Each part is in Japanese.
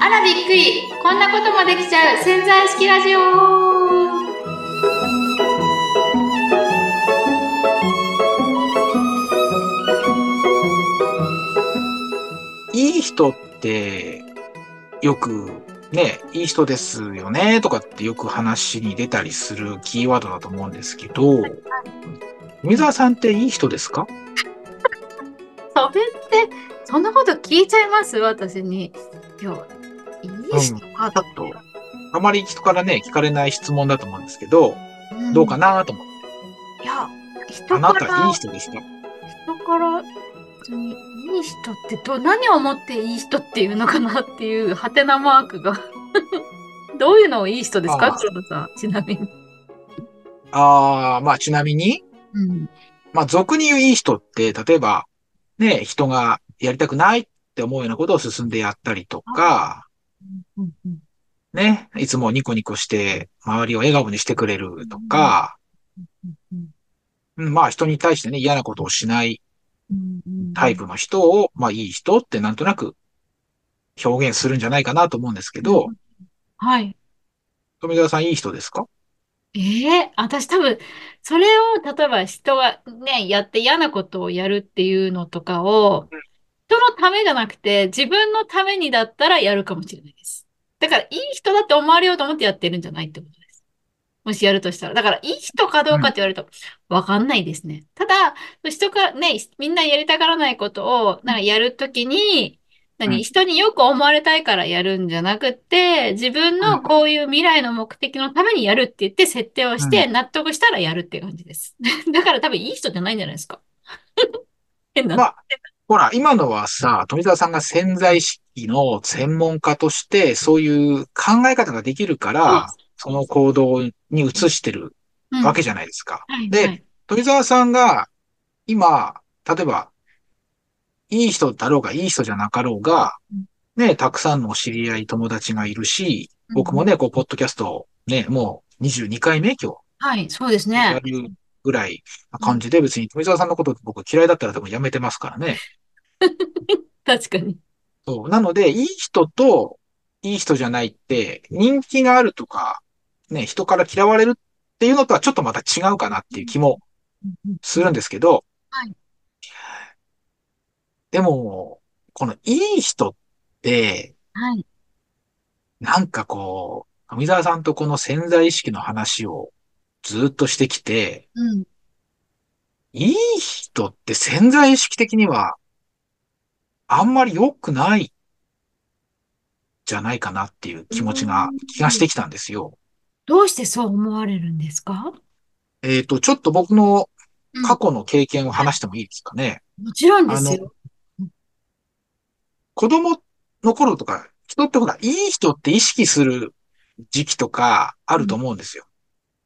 あらびっくり。こんなこともできちゃう。潜在式ラジオ。いい人って、よく、ね、いい人ですよね、とかってよく話に出たりするキーワードだと思うんですけど、梅沢さんっていい人ですか？それってそんなこと聞いちゃいます？私に。いやいい人かちょっと、あまり人からね、聞かれない質問だと思うんですけど、どうかななと思って。いや人あからなたいい人ですか？人から別にいい人ってど何を思っていい人っていうのかなっていうハテナマークが。どういうのをいい人ですか？ああ。黒田さん。ちなみに、ああ、まあちなみに、うん、まあ俗に言ういい人って、例えば、ね、人がやりたくないって思うようなことを進んでやったりとか、ね、いつもニコニコして周りを笑顔にしてくれるとか、まあ人に対してね、嫌なことをしないタイプの人を、まあいい人ってなんとなく表現するんじゃないかなと思うんですけど、はい。富澤さんいい人ですか？ええ私多分、それを、例えば人がね、やって嫌なことをやるっていうのとかを、人のためじゃなくて、自分のためにだったらやるかもしれないです。だから、いい人だって思われようと思ってやってるんじゃないってことです。もしやるとしたら。だから、いい人かどうかって言われると、わかんないですね。ただ、人がね、みんなやりたがらないことを、なんかやるときに、うん何人によく思われたいからやるんじゃなくって、自分のこういう未来の目的のためにやるって言って設定をして納得したらやるっていう感じです。だから多分いい人じゃないんじゃないですか。変な。まあ、ほら、今のはさ、富澤さんが潜在意識の専門家として、そういう考え方ができるから、その行動に移してるうんわけじゃないですか。はいではい富澤さんが、今、例えば、いい人だろうが、いい人じゃなかろうがうん、ね、たくさんの知り合い、友達がいるし、僕もね、こう、ポッドキャスト、ね、もう22回目今はい、そうです日、やね。るぐらいな感じで、別に富澤さんのこと僕嫌いだったら多分やめてますからね。確かに。そう。なので、いい人と、いい人じゃないって、人気があるとか、ね、人から嫌われるっていうのとはちょっとまた違うかなっていう気もするんですけど、はいでも、このいい人って、はい。なんかこう、富澤さんとこの潜在意識の話をずっとしてきて、うん。いい人って潜在意識的には、あんまり良くない、じゃないかなっていう気持ちが、気がしてきたんですよ。どうしてそう思われるんですか？えっと、ちょっと僕のうん過去の経験を話してもいいですかね。もちろんですよ。子供の頃とか、人ってほら、いい人って意識する時期とかあると思うんですよ。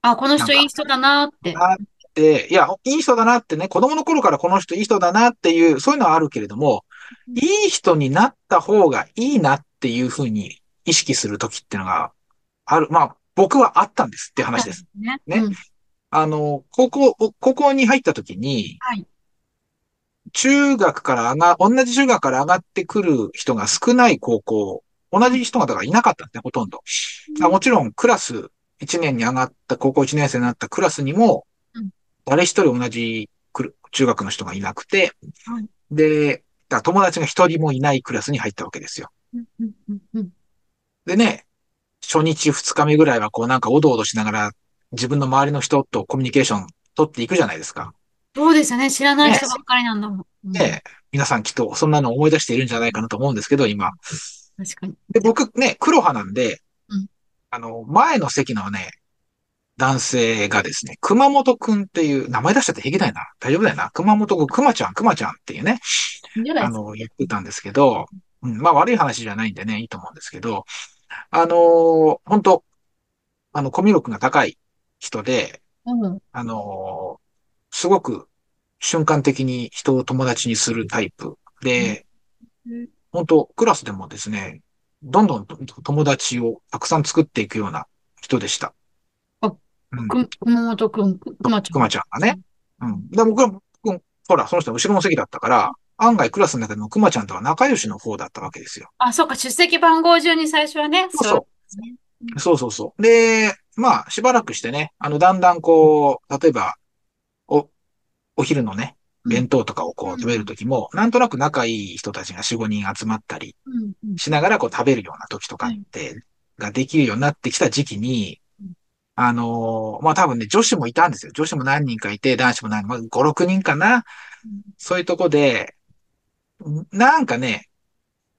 あ、この人いい人だなって。あって、いや、いい人だなってね、子供の頃からこの人いい人だなっていう、そういうのはあるけれども、うんいい人になった方がいいなっていうふうに意識する時っていうのがある。まあ、僕はあったんですって話です。ね。ねうんあの、高校、高校に入った時に、はい。中学から上が、同じ中学から上がってくる人が少ない高校、同じ人がだからいなかったんですね、ほとんど。あもちろん、クラス1年に上がった、高校1年生になったクラスにもうん、誰一人同じくる中学の人がいなくてはい、で、友達が一人もいないクラスに入ったわけですよ。でね、初日二日目ぐらいはこうなんかおどおどしながら自分の周りの人とコミュニケーション取っていくじゃないですか。そうですよね。知らない人ばっかりなんだもん。うんで、皆さんきっとそんなの思い出しているんじゃないかなと思うんですけど、今。確かに。で、僕ね、黒派なんでうん、あの、前の席のね、男性がですね、熊本くんっていう、名前出しちゃって平気だよな。大丈夫だよな。熊本くん、熊ちゃん、熊ちゃんっていうね。あの、言ってたんですけど、うん、まあ悪い話じゃないんでね、いいと思うんですけど、あのー本当あの、コミュ力が高い人で、うん。あのーすごく瞬間的に人を友達にするタイプで、うん本当クラスでもですね、どんどんと友達をたくさん作っていくような人でした。あうん、く熊本くん、くまちゃん。熊ちゃんがね。うん。で、僕は、僕ほら、その人の後ろの席だったから、案外クラスの中でもくまちゃんとは仲良しの方だったわけですよ。あ、そうか、出席番号順に最初はね、そうそそう。そうそうそう。で、まあ、しばらくしてね、あの、だんだんこう、例えば、お、お昼のね、弁当とかをこう食べるときも、なんとなく仲いい人たちが4、5人集まったりしながらこう食べるような時とかって、ができるようになってきた時期にうん、あのーまあ、多分ね、女子もいたんですよ。女子も何人かいて、男子も何人、まあ、5、6人かな。そういうとこで、んなんかね、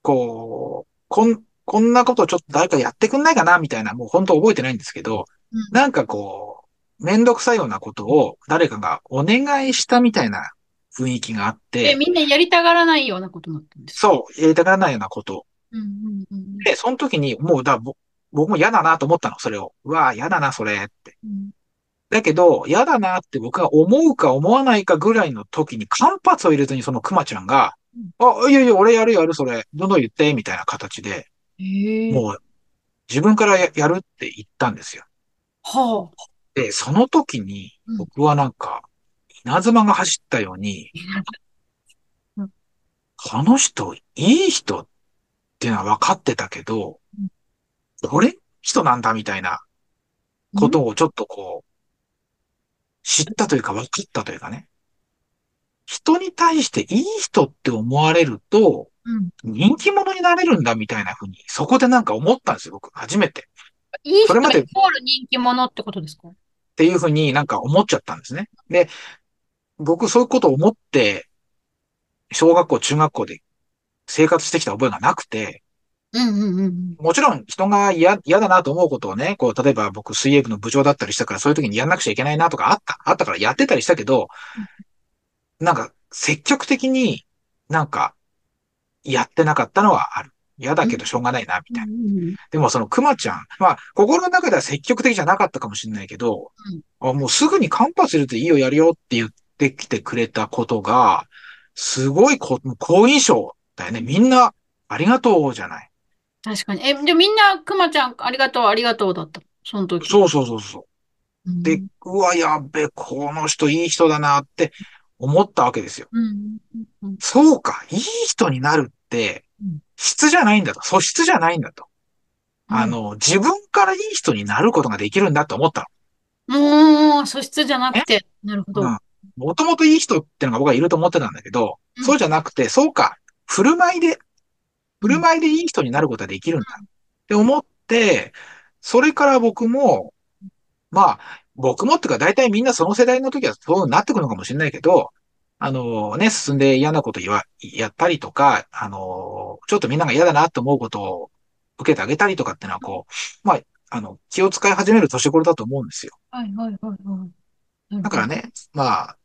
こう、こん、こんなことちょっと誰かやってくんないかなみたいな、もう本当覚えてないんですけど、うん。なんかこう、めんどくさいようなことを誰かがお願いしたみたいな雰囲気があっえ、て、みんなやりたがらないようなことになったんですか？そう、やりたがらないようなこと。うんうんうんで、その時にもうだ、ぼ僕も嫌だなと思ったの、それを。うわぁ、嫌だな、それって。うんだけど、嫌だなって僕が思うか思わないかぐらいの時に間髪を入れずにそのクマちゃんが、あ、いやいや、俺やるやる、それ。どんどん言って、みたいな形で。もう、自分からややるって言ったんですよ。はあ。で、その時にうん、僕はなんか、稲妻が走ったようにうん、この人、いい人っていうのは分かってたけどうん、これ人なんだみたいなことをちょっとこう、知ったというか分かったというかね。人に対していい人って思われると、うん。人気者になれるんだみたいな風に、そこでなんか思ったんですよ、僕、初めて。いい人イコそれまでール人気者ってことですか？っていうふうになんか思っちゃったんですね。で、僕そういうことを思って、小学校、中学校で生活してきた覚えがなくて、うんうんうんもちろん人が嫌、嫌だなと思うことをね、こう、例えば僕水泳部の部長だったりしたから、そういう時にやんなくちゃいけないなとかあった。あったからやってたりしたけど、なんか積極的になんかやってなかったのはある。嫌だけどしょうがないな、みたいな。うん。でもそのクマちゃん、まあ、心の中では積極的じゃなかったかもしれないけど、あもうすぐに間髪入れていいよやるよって言ってきてくれたことが、すごいこ好印象だよね。みんな、ありがとうじゃない。確かに。え、で、みんな、くまちゃん、ありがとう、ありがとうだった？その時。そうそうそうそう。うん。で、うわ、やっべ、この人いい人だなって思ったわけですよ。うんうんうんそうか、いい人になるってうん、質じゃないんだと。素質じゃないんだと。うん。あの、自分からいい人になることができるんだと思ったもう、素質じゃなくて、なるほど。もともといい人ってのが僕はいると思ってたんだけど、うん。そうじゃなくて、そうか、振る舞いで、振る舞いでいい人になることができるんだ。って思って、それから僕も、まあ、僕もっていうか大体みんなその世代の時はそうなってくるのかもしれないけど、あのね、進んで嫌なこと言わ、やったりとか、あの、ちょっとみんなが嫌だなと思うことを受けてあげたりとかってのはこう、まあ、あの、気を使い始める年頃だと思うんですよ。はいはいはいはい。だからね、まあ、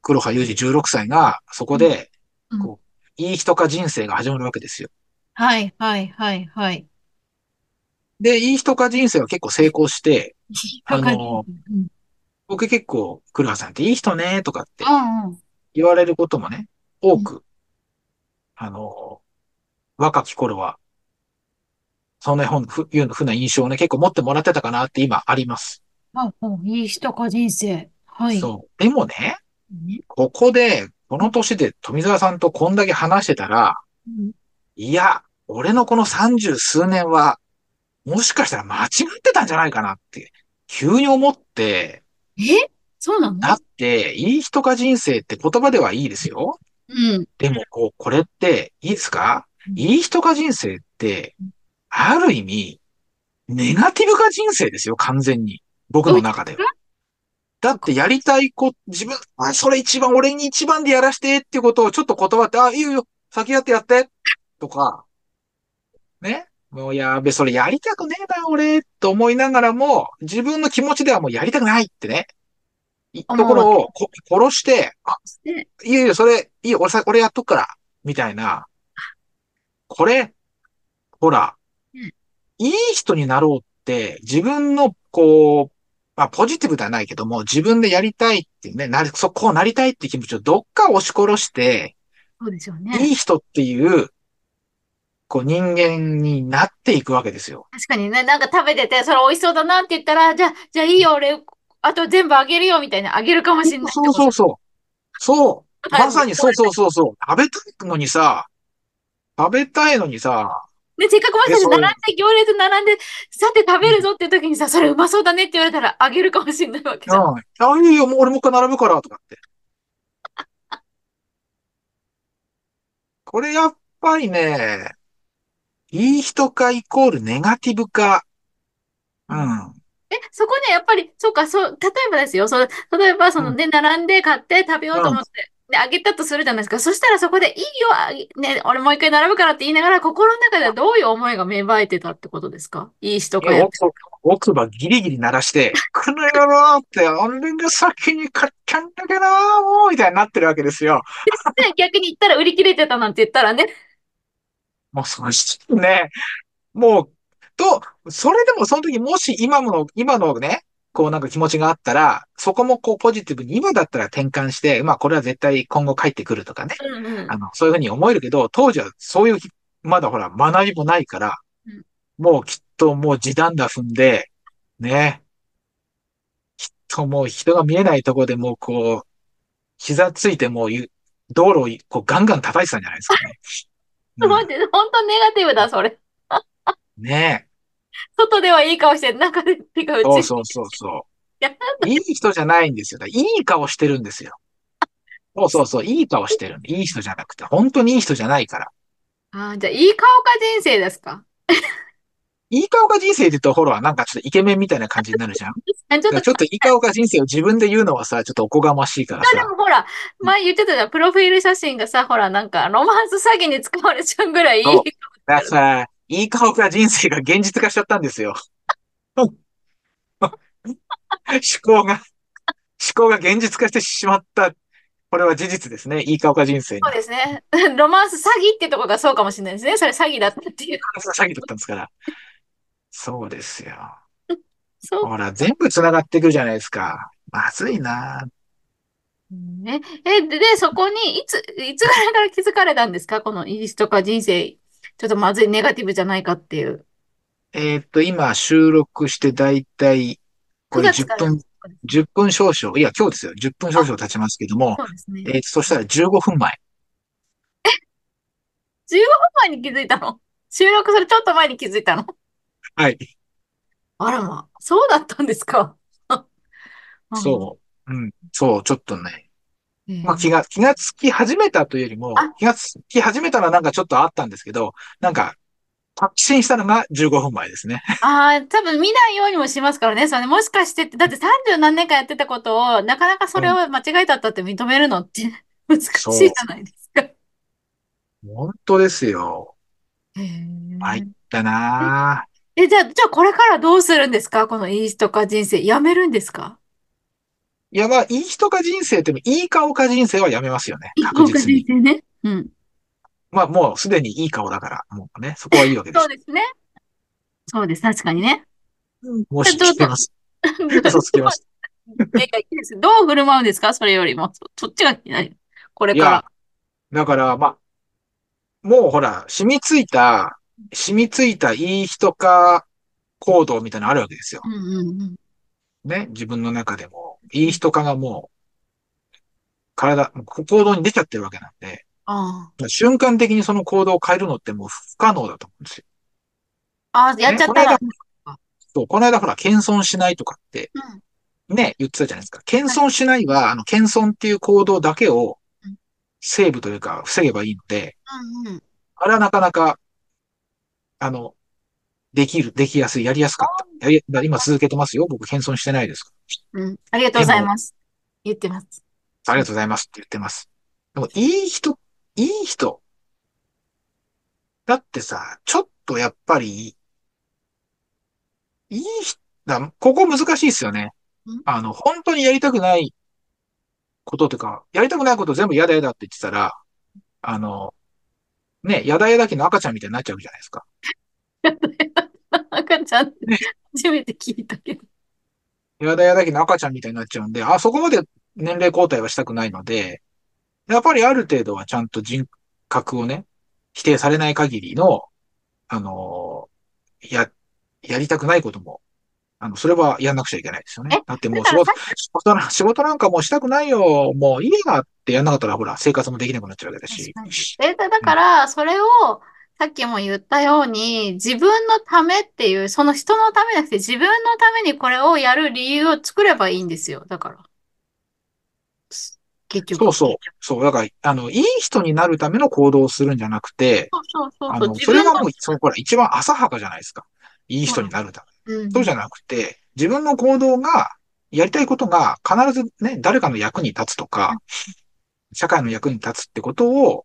黒羽裕二16歳がそこで、うんこう、いい人か人生が始まるわけですよ。はいはいはいはい。で、いい人か人生は結構成功して、あのうん僕結構、黒羽さんっていい人ね、とかってうんうん。言われることもね、多く、あの、若き頃は、そんなふふいうふうな印象をね、結構持ってもらってたかなって今あります。あ、もういい人か人生。はい。そう。でもね、ねここで、この年で富澤さんとこんだけ話してたら、うんいや、俺のこの三十数年は、もしかしたら間違ってたんじゃないかなって、急に思って、え？そうなの？だって、いい人か人生って言葉ではいいですよ。うん。でも、こう、これって、いいですか？うんいい人か人生ってうん、ある意味、ネガティブか人生ですよ、完全に。僕の中では。だって、やりたいこ、自分、あ、それ一番、俺に一番でやらしてっていうことをちょっと断って、あ、いいよいいよ、先やってやって、とか、ね？もうやべ、それやりたくねえな、俺、と思いながらも、自分の気持ちではもうやりたくないってね。いところをこ殺して、あ、でいいよいいよ、それ、いいよ、俺さ、俺やっとくから、みたいな。これ、ほら、うんいい人になろうって、自分の、こう、まあ、ポジティブではないけども、自分でやりたいっていうね、なり、そこうなりたいっていう気持ちをどっか押し殺して、そうでしょういね。い人っていう、こう人間になっていくわけですよ。確かにね、なんか食べてて、それ美味しそうだなって言ったら、じゃあ、じゃあいいよ、俺、あと全部あげるよ、みたいな、あげるかもしれないそうそうそう。そう。まさにそうそうそうそう。食べたいのにさ、食べたいのにさ、で、せっかくもしかしてえそれ並んで、行列並んで、さて食べるぞって時にさ、それうまそうだねって言われたらあげるかもしれないわけじゃん。うん。あ、いいよ、もう俺もう一回並ぶから、とかって。これやっぱりね、いい人かイコールネガティブか。うん。え、そこね、やっぱり、そうか、そう、例えばですよ、そう、例えば、そのね、並んで買って食べようと思って、で、あげたとするじゃないですか。そしたらそこで、いいよ、あげね、俺もう一回並ぶからって言いながら、心の中ではどういう思いが芽生えてたってことですか？いい人かやって。奥奥歯ギリギリ鳴らして、この野郎って、俺が先に買っちゃうんだけど、もう、みたいになってるわけですよ。で、逆に言ったら売り切れてたなんて言ったらね。もうそしてね、もう、と、それでもその時もし今の、今のね、こうなんか気持ちがあったら、そこもこうポジティブに今だったら転換して、まあこれは絶対今後帰ってくるとかね。うんうんあ。の、そういうふうに思えるけど、当時はそういう、まだほら、学びもないからうん、もうきっともう時短だ踏んで、ね。きっともう人が見えないところでもうこう、膝ついてもうゆ道路をこうガンガン叩いてたんじゃないですかね。すごい本当ネガティブだ、それ。うんね外ではいい顔して、中で手が打ち。そうそうそうそう。やいい人じゃないんですよ。いい顔してるんですよ。そうそうそう。いい顔してる。いい人じゃなくて、本当にいい人じゃないから。あーじゃあ、いい顔か人生ですか？いい顔が人生で言うと、ほら、なんかちょっとイケメンみたいな感じになるじゃん。あちょっと、ちょっといい顔が人生を自分で言うのはさ、ちょっとおこがましいからでさ。もほら、前言ってたじゃん、プロフィール写真がさ、ほら、なんか、ロマンス詐欺に使われちゃうぐらいいいそうだからさ、いい顔が人生が現実化しちゃったんですよ。思考が、思考が現実化してしまった。これは事実ですね。いい顔が人生にそう。ですね。ロマンス詐欺ってとこがそうかもしれないですね。それ詐欺だったっていう。詐欺だったんですから。そうですよ。ほら、全部繋がってくるじゃないですか。まずいな。ね、え、で、でそこに、いつ、いつぐらいから気づかれたんですか？このイースとか人生、ちょっとまずい、ネガティブじゃないかっていう。えーっと、今収録してだいたい、こ9れ10月から分、10分少々、いや、今日ですよ。10分少々経ちますけども、そうですね。えーっと、そしたら15分前。15分前に気づいたの？収録するちょっと前に気づいたの？はい。あらま、そうだったんですか。そう。うん。そう、ちょっとね。うん。まあ、気が、気がつき始めたというよりもあ、気がつき始めたのはなんかちょっとあったんですけど、なんか、発信したのが15分前ですね。ああ、多分見ないようにもしますからね。それねもしかしてって、だって30何年間やってたことを、なかなかそれを間違えたったって認めるのって 難しいじゃないですか。本当ですよ。へーはいだなぁ。え、じゃあ、じゃあこれからどうするんですか？このイーストか人生。やめるんですか？いや、まあ、いい人か人生っても、いい顔か人生はやめますよね。イー確実に。人生ね。うん。まあ、もうすでにいい顔だから、もうね、そこはいいわけですそう。ですね。そうです。確かにね。もし聞けます。嘘つけます。いやいやいいですどう振る舞うんですか？それよりも。そそっちが気になる。これかいや、だから、まあ、もうほら、染みついた、染みついたいい人か行動みたいなのあるわけですよ。ら。うんうんうん。ね、自分の中でも、いい人かがもう、体、行動に出ちゃってるわけなんで、あ瞬間的にその行動を変えるのってもう不可能だと思うんですよ。あ。ああ、やっちゃったら。ねそう、この間ほら、謙遜しないとかって、ね、言ってたじゃないですか。謙遜しないは、あの、謙遜っていう行動だけをうん、セーブというか、防げばいいので、うんうん。あれはなかなか、あの、できる、できやすい、やりやすかった。今続けてますよ。僕、謙遜してないですかうん。ありがとうございます。言ってます。ら。ありがとうございますって言ってます。でも、いい人、いい人。だってさ、ちょっとやっぱり、いい人、だここ難しいですよねん。あの、本当にやりたくないこととか、やりたくないこと全部やだやだって言ってたら、あの、ね、やだやだ期の赤ちゃんみたいになっちゃうじゃないですか。赤ちゃんってね初めて聞いたけど。やだやだ期の赤ちゃんみたいになっちゃうんで、あ、そこまで年齢交代はしたくないので、やっぱりある程度はちゃんと人格をね、否定されない限りの、あのや、やりたくないこともあの、それはやんなくちゃいけないですよえ、ね。だってもう仕事、仕事な、仕事なんかもうしたくないよ。もう家があってやんなかったらほら、生活もできなくなっちゃうわけだし。え、だだから、それを、さっきも言ったように、自分のためっていう、その人のためじゃなくて、自分のためにこれをやる理由を作ればいいんですよ。だから。結局。そうそう。そう。だから、あの、いい人になるための行動をするんじゃなくて、そうそうそうそう。それがもう、その、ほら、一番浅はかじゃないですか。いい人になるため。うん。そうじゃなくて、自分の行動が、やりたいことが必ずね、誰かの役に立つとか、社会の役に立つってことを、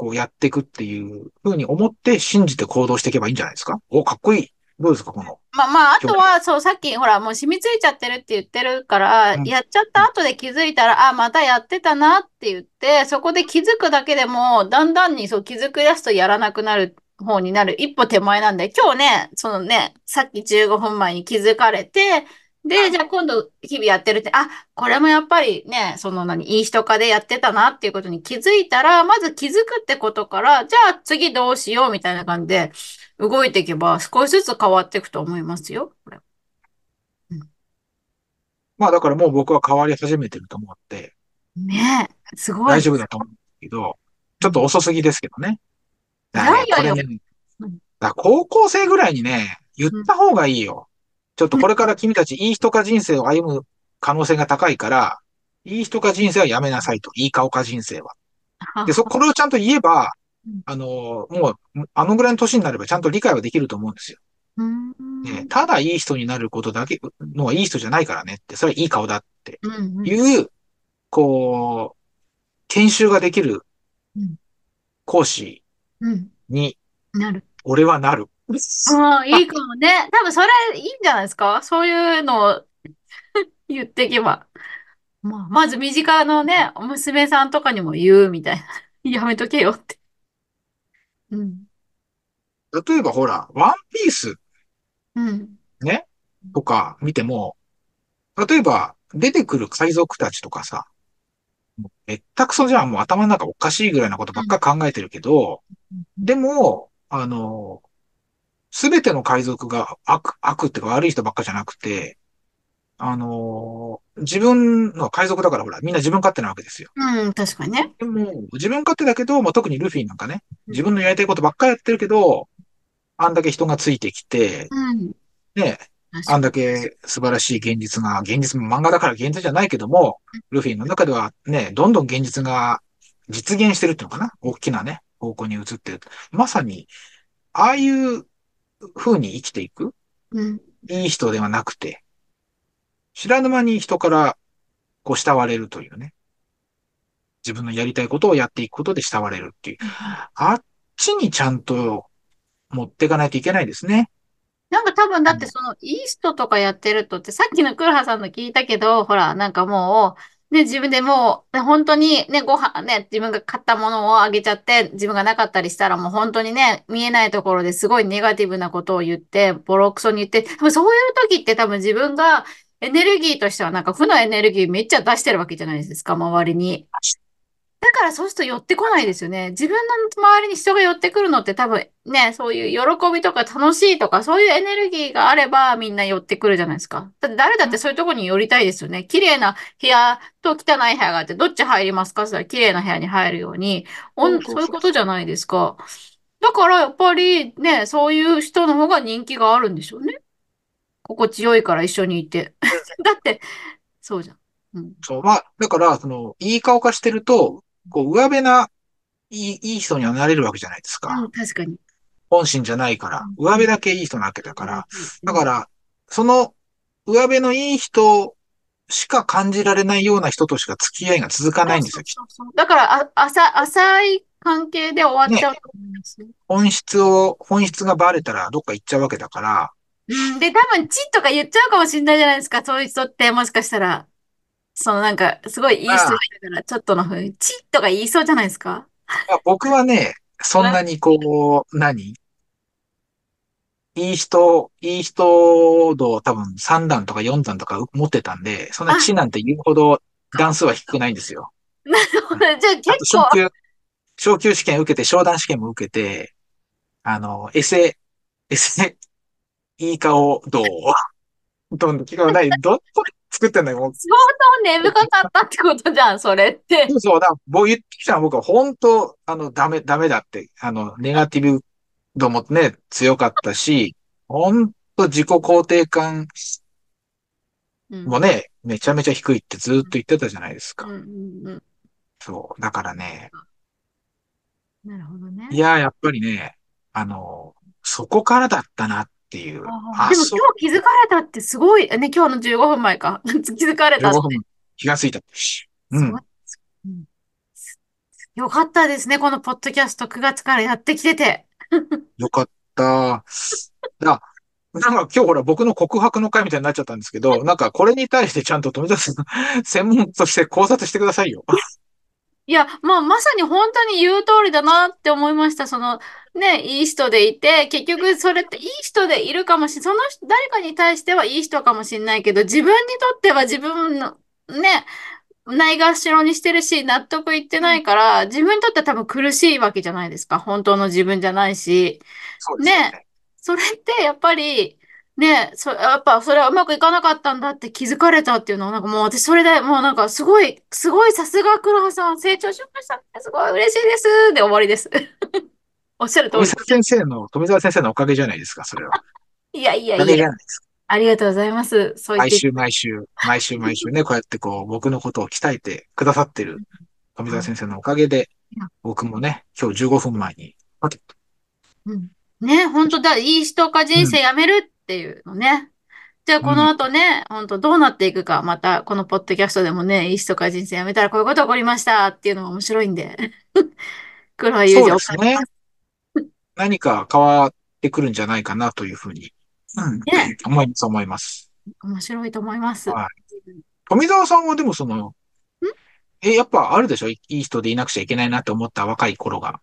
こうやっていくっていうふうに思って信じて行動していけばいいんじゃないですか？お、かっこいい。どうですかこの？まあまあ、あとは、そう、さっき、ほら、もう染みついちゃってるって言ってるから、うんやっちゃった後で気づいたら、あ、またやってたなって言って、そこで気づくだけでも、だんだんにそう気づくやすとやらなくなる方になる一歩手前なんで、今日ね、そのね、さっき15分前に気づかれて、で、じゃあ今度日々やってるって、あ、これもやっぱりね、その何、いい人化でやってたなっていうことに気づいたら、まず気づくってことから、じゃあ次どうしようみたいな感じで動いていけば少しずつ変わっていくと思いますよ。これまあだからもう僕は変わり始めてると思って、ねえ、すごい。大丈夫だと思うんですけど、ちょっと遅すぎですけどね。だいやいやいやこれねうん、だ高校生ぐらいにね、言った方がいいよ。ちょっとこれから君たちいい人か人生を歩む可能性が高いから、いい人か人生はやめなさいと。いい顔か人生は。で、そ、これをちゃんと言えばうん、あの、もう、あのぐらいの年になればちゃんと理解はできると思うんですよ。うん。ね、ただいい人になることだけのはいい人じゃないからねって、それはいい顔だってうんうんいう、こう、研修ができるうん講師うん。に、なる。俺はなる。ああ、いいかもね。多分それいいんじゃないですか？そういうのを言っていけば。まあ、まず身近のね、娘さんとかにも言うみたいな。やめとけよって。うん。例えばほら、ワンピースうん。ね、とか見ても、例えば出てくる海賊たちとかさ、めったくそじゃん、もう頭の中おかしいぐらいなことばっか考えてるけど、でも、あの、すべての海賊が悪、悪っていうか悪い人ばっかじゃなくて、あの、自分の海賊だからほら、みんな自分勝手なわけですよ。うん、確かにね。でも、自分勝手だけど、まあ、特にルフィなんかね、自分のやりたいことばっかりやってるけど、あんだけ人がついてきて、うん。ね、あんだけ素晴らしい現実が、現実も漫画だから現実じゃないけども、ルフィの中ではね、どんどん現実が実現してるっていうのかな？大きなね、方向に移ってる。まさに、ああいう風に生きていく？うん。いい人ではなくて、知らぬ間に人からこう慕われるというね。自分のやりたいことをやっていくことで慕われるっていう。あっちにちゃんと持っていかないといけないですね。なんか多分だってそのイーストとかやってるとってさっきのクルハさんの聞いたけど、ほら、なんかもう、ね、自分でもう、ね本当にね、ご飯ね、自分が買ったものをあげちゃって、自分がなかったりしたらもう本当にね、見えないところですごいネガティブなことを言って、ボロクソに言って、多分そういう時って多分自分がエネルギーとしてはなんか負のエネルギーめっちゃ出してるわけじゃないですか、周りに。だからそうすると寄ってこないですよね。自分の周りに人が寄ってくるのって多分ね、そういう喜びとか楽しいとかそういうエネルギーがあればみんな寄ってくるじゃないですか。だって誰だってそういうところに寄りたいですよね。綺麗な部屋と汚い部屋があってどっち入りますかって言ったら綺麗な部屋に入るように、おんそういうことじゃないですか。だからやっぱりね、そういう人の方が人気があるんでしょうね。心地よいから一緒にいて。だって、そうじゃん。うん。そう、まあ、だから、その、いい顔化してると、こう、上辺な、いい、いい人にはなれるわけじゃないですか。うん、確かに。本心じゃないから、うん上辺だけいい人なわけだから。だら、から、その、上辺のいい人しか感じられないような人としか付き合いが続かないんですよ。そうそうそうだから、あ、浅、浅い関係で終わっちゃうと思いますね。本質を、本質がバレたらどっか行っちゃうわけだから、うん。で、多分、チッとか言っちゃうかもしれないじゃないですか。そういう人って、もしかしたら、そのなんか、すごいいい人だから、ちょっとのふうチッとか言いそうじゃないですか？まあ僕はね、そんなにこう、何？いい人、いい人度多分3段とか4段とか持ってたんで、そんな知なんて言うほど段数は低くないんですよ。じゃあ結構、昇級、昇級試験受けて、商談試験も受けて、あの、エセ、エセ、いい顔道どんどん、違う、ない、どこで作ってんだよ。相当根深かったってことじゃん、それって。そうそう、だ僕言ってきたのは僕は本当、あの、ダメ、ダメだって、あの、ネガティブ度もね、強かったし、本当自己肯定感もね、うん、めちゃめちゃ低いってずっと言ってたじゃないですか。うんうんうん、そう。だからね。なるほどね。いや、やっぱりね、あの、そこからだったなっていう。でも今日気づかれたってすごい、ね、今日の15分前か。気づかれたって。15分気がついた。うん。よかったですね、このポッドキャスト9月からやってきてて。よかった。だなんか今日ほら僕の告白の会みたいになっちゃったんですけど、なんかこれに対してちゃんと富田さん、専門として考察してくださいよ。いや、まあ、まさに本当に言う通りだなって思いました。その、ね、いい人でいて、結局それっていい人でいるかもしれ、その誰かに対してはいい人かもしれないけど、自分にとっては自分の、ね、ないがしろにしてるし、納得いってないから、自分にとっては多分苦しいわけじゃないですか。本当の自分じゃないし。ね。ねそれってやっぱり、ねそ、やっぱそれはうまくいかなかったんだって気づかれたっていうのは、なんかもう私それでもうなんかすごい、すごいさすが黒羽さん、成長しましたね。すごい嬉しいです。で終わりです。おっしゃる通り。富澤先生の、富澤先生のおかげじゃないですか、それは。いやいやいや。ありがとうございます。そう毎週毎週、毎週毎週ね、こうやってこう、僕のことを鍛えてくださってる富澤先生のおかげで、僕もね、今日15分前に、うん、ね、本当だ、いい人か人生やめるっていうのね。うん、じゃあ、この後ね、本当どうなっていくか、また、このポッドキャストでもね、いい人か人生やめたらこういうこと起こりましたっていうのが面白いんで。黒い友情そうですね。何か変わってくるんじゃないかなというふうに、うん、ね、思います、思います。面白いと思います。はい。富澤さんはでもその、え、やっぱあるでしょ？いい人でいなくちゃいけないなって思った若い頃が。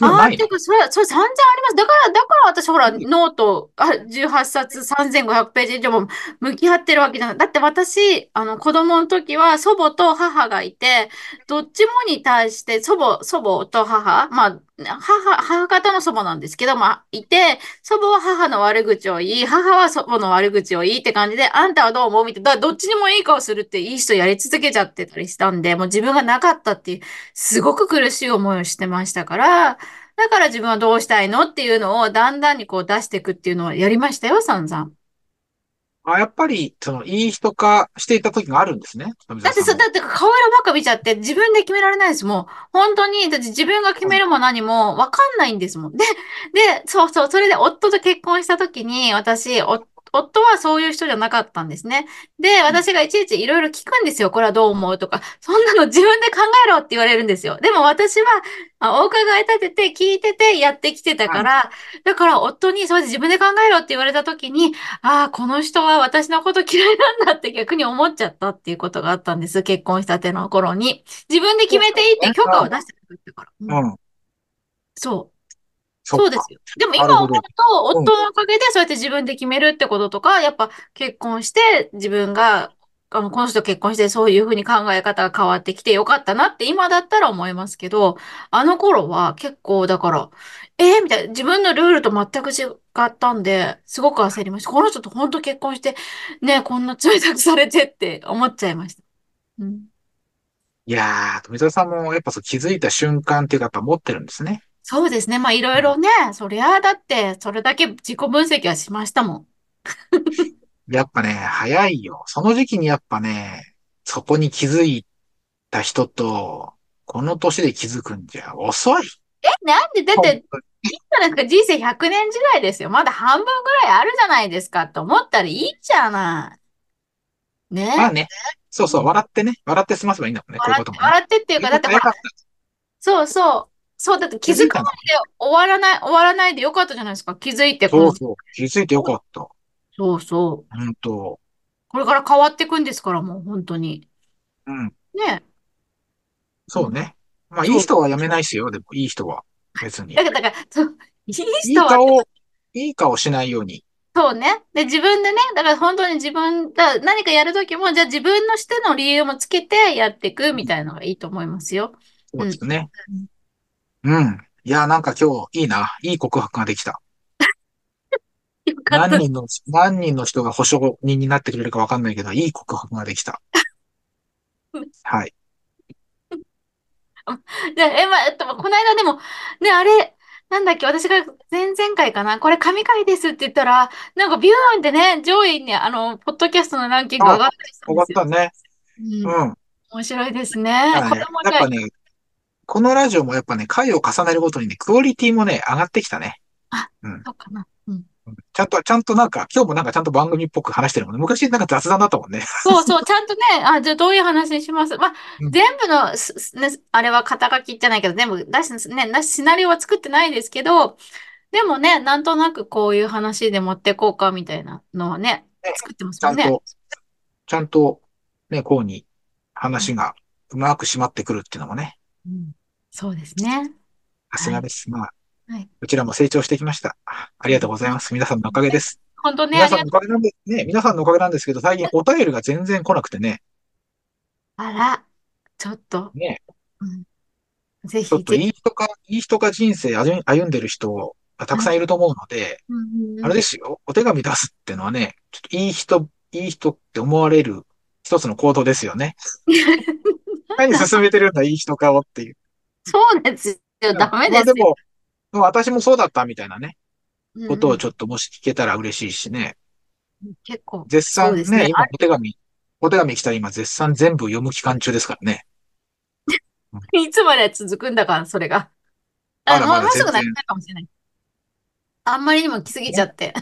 ああ、ていうか、それ、それ散々あります。だから、だから私ほら、ノート、あ、18冊3500ページ以上も向き合ってるわけじゃない。だって私、あの、子供の時は祖母と母がいて、どっちもに対して祖母、祖母と母、まあ、母、母方の祖母なんですけど、まあ、いて、祖母は母の悪口を言い、母は祖母の悪口を言いって感じで、あんたはどう思う？みたいな、どっちにもいい顔するっていい人やり続けちゃってたりしたんで、もう自分がなかったっていう、すごく苦しい思いをしてましたから、だから自分はどうしたいの？っていうのをだんだんにこう出していくっていうのをやりましたよ、散々。あ、やっぱり、その、いい人化していた時があるんですね。だってそ、だって顔色ばっか見ちゃって自分で決められないですもん。本当に、だって自分が決めるも何もわかんないんですもん。で、で、そうそう、それで夫と結婚した時に、私、夫はそういう人じゃなかったんですね。で、私がいちいちいろいろ聞くんですよ。これはどう思うとか。そんなの自分で考えろって言われるんですよ。でも私は、お伺い立てて聞いててやってきてたから、だから夫にそうで自分で考えろって言われた時に、ああ、この人は私のこと嫌いなんだって逆に思っちゃったっていうことがあったんです。結婚したての頃に。自分で決めていいって許可を出してくれたから。うん。そう。そうですよ。でも今思うと、夫のおかげでそうやって自分で決めるってこととか、やっぱ結婚して自分が、あの、この人と結婚してそういうふうに考え方が変わってきてよかったなって今だったら思いますけど、あの頃は結構だから、えー、みたいな、自分のルールと全く違ったんで、すごく焦りました。この人と本当結婚して、ね、こんな冷たくされてって思っちゃいました。うん、いやー、富澤さんもやっぱそう気づいた瞬間っていうかやっぱ持ってるんですね。そうですね。まあ、いろいろね、そりゃ、だって、それだけ自己分析はしましたもん。やっぱね、早いよ。その時期にやっぱね、そこに気づいた人と、この年で気づくんじゃ遅い。え、なんで？だって、いいじゃないですか。人生100年時代ですよ。まだ半分ぐらいあるじゃないですかと思ったらいいじゃない。ね。まあね。そうそう、笑ってね。笑って済ませばいいんだもんね。こういうことも、ね、笑ってっていうか、だってそうそう。そう、だって気づかないで終わらない、終わらないでよかったじゃないですか。気づいてそうそう。気づいてよかった。そうそう。本当。これから変わっていくんですから、もう本当に。うん。ねそうね。まあ、いい人はやめないですよ。でも、いい人は。別に。だから、だから、いい人は。いい顔、いい顔しないように。そうね。で、自分でね、だから本当に自分、だ何かやるときも、じゃあ自分のしての理由もつけてやっていくみたいなのがいいと思いますよ。そうですね。うんうん。いや、なんか今日いいな。いい告白ができた。よかった何。人の、何人の人が保証人になってくれるかわかんないけど、いい告白ができた。はい。で、え、ま、えっと、この間でも、ね、あれ、なんだっけ、私が前々回かな、これ神回ですって言ったら、なんかビューンってね、上位に、あの、ポッドキャストのランキング上がったりしたん終わですよ。ったね。うん、うん。面白いですね。だからね、やっぱね、このラジオもやっぱね、回を重ねるごとにね、クオリティもね、上がってきたね。あ、うん。そうかな。うん。ちゃんと、ちゃんとなんか、今日もなんかちゃんと番組っぽく話してるもんね。昔なんか雑談だったもんね。そうそう、ちゃんとね、あ、じゃあどういう話にします？まあ、うん全部のす、すね、あれは肩書きじゃないけど、全部出し、ね、なしシナリオは作ってないですけど、でもね、なんとなくこういう話で持ってこうかみたいなのはね、ね作ってますもんね。ちゃんと、ちゃんと、ね、こうに話がうまく締まってくるっていうのもね、うん、そうですね。さすがです。まあ、はい。うちらも成長してきました。ありがとうございます。皆さんのおかげです。本当ね、皆さん。のおかげなんで、ね、皆さんのおかげなんですけど、最近お便りが全然来なくてね、あら、ちょっと、ね、うん、ぜひちょっと。いい人か、いい人か人生歩歩んでる人がたくさんいると思うので、あれですよ、お手紙出すってのはね、ちょっといい人、いい人って思われる一つの行動ですよね。何進めてるんだ、いい人かをっていう。そうですよ、ダメですよ。まあでも、私もそうだったみたいなね、うんうんことをちょっともし聞けたら嬉しいしね。結構。絶賛ね、ね今お手紙、お手紙来たら今絶賛全部読む期間中ですからね。いつまで続くんだから、それが。あ、まだまだもうすぐなくなるかもしれない。あんまりにも来すぎちゃって。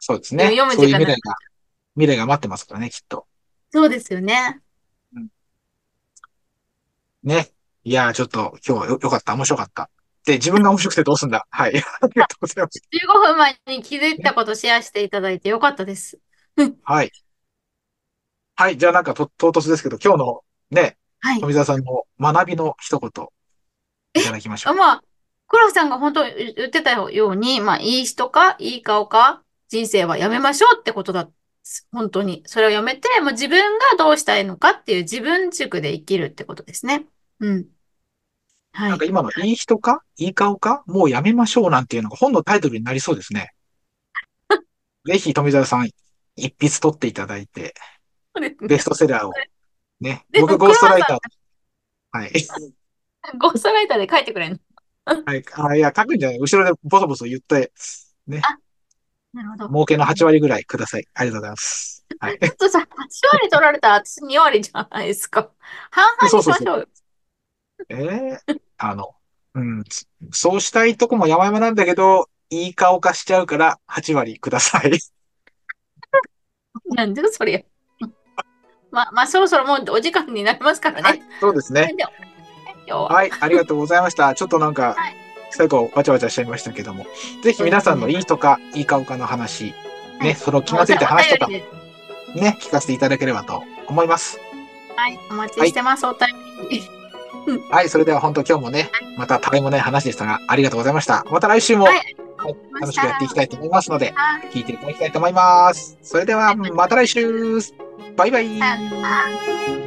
そうですね。読む時間未来が、未来が待ってますからね、きっと。そうですよね。ね。いやー、ちょっと今日よよかった、面白かった。で、自分が面白くてどうすんだ。はい。ありがとうございます。15分前に気づいたことシェアしていただいてよかったです。はい。はい。じゃあなんかと唐突ですけど、今日のね、はい。富澤さんの学びの一言、いただきましょう。まあ、黒木さんが本当言ってたように、まあ、いい人か、いい顔か、人生はやめましょうってことだ。本当に。それをやめて、もう自分がどうしたいのかっていう自分軸で生きるってことですね。うん。はいなんか。今のいい人かいい顔かもうやめましょうなんていうのが本のタイトルになりそうですね。ぜひ富澤さん、一筆取っていただいて、ねベストセラーを。ね。で僕ゴーストライター。はい。ゴーストライターで書いてくれるの？はい。あいや、書くんじゃない。後ろでボソボソ言って、ね。なるほど。儲けの8割ぐらいください。ありがとうございます。はい。ちょっとさ、8割取られたら私2割じゃないですか。半々にしましょうよ。えー、あの、うん、つそうしたいとこも山々なんだけど、いい顔化しちゃうから8割ください。なんでそれ。まあ、まあ、そろそろもうお時間になりますからね。はい、そうですね。ではは。はい、ありがとうございました。ちょっとなんかはい、最後、わちゃわちゃしちゃいましたけども、ぜひ皆さんのいいとか、いい顔かの話、はいね、その気がついた話とかね、聞かせていただければと思います。はい、お待ちしてます、お便り。はい、それでは本当今日もね、またたわいもない話でしたが、ありがとうございました。また来週も、はい。はい楽しくやっていきたいと思いますので、はい。聞いていただきたいと思います。それでは、また来週。バイバイ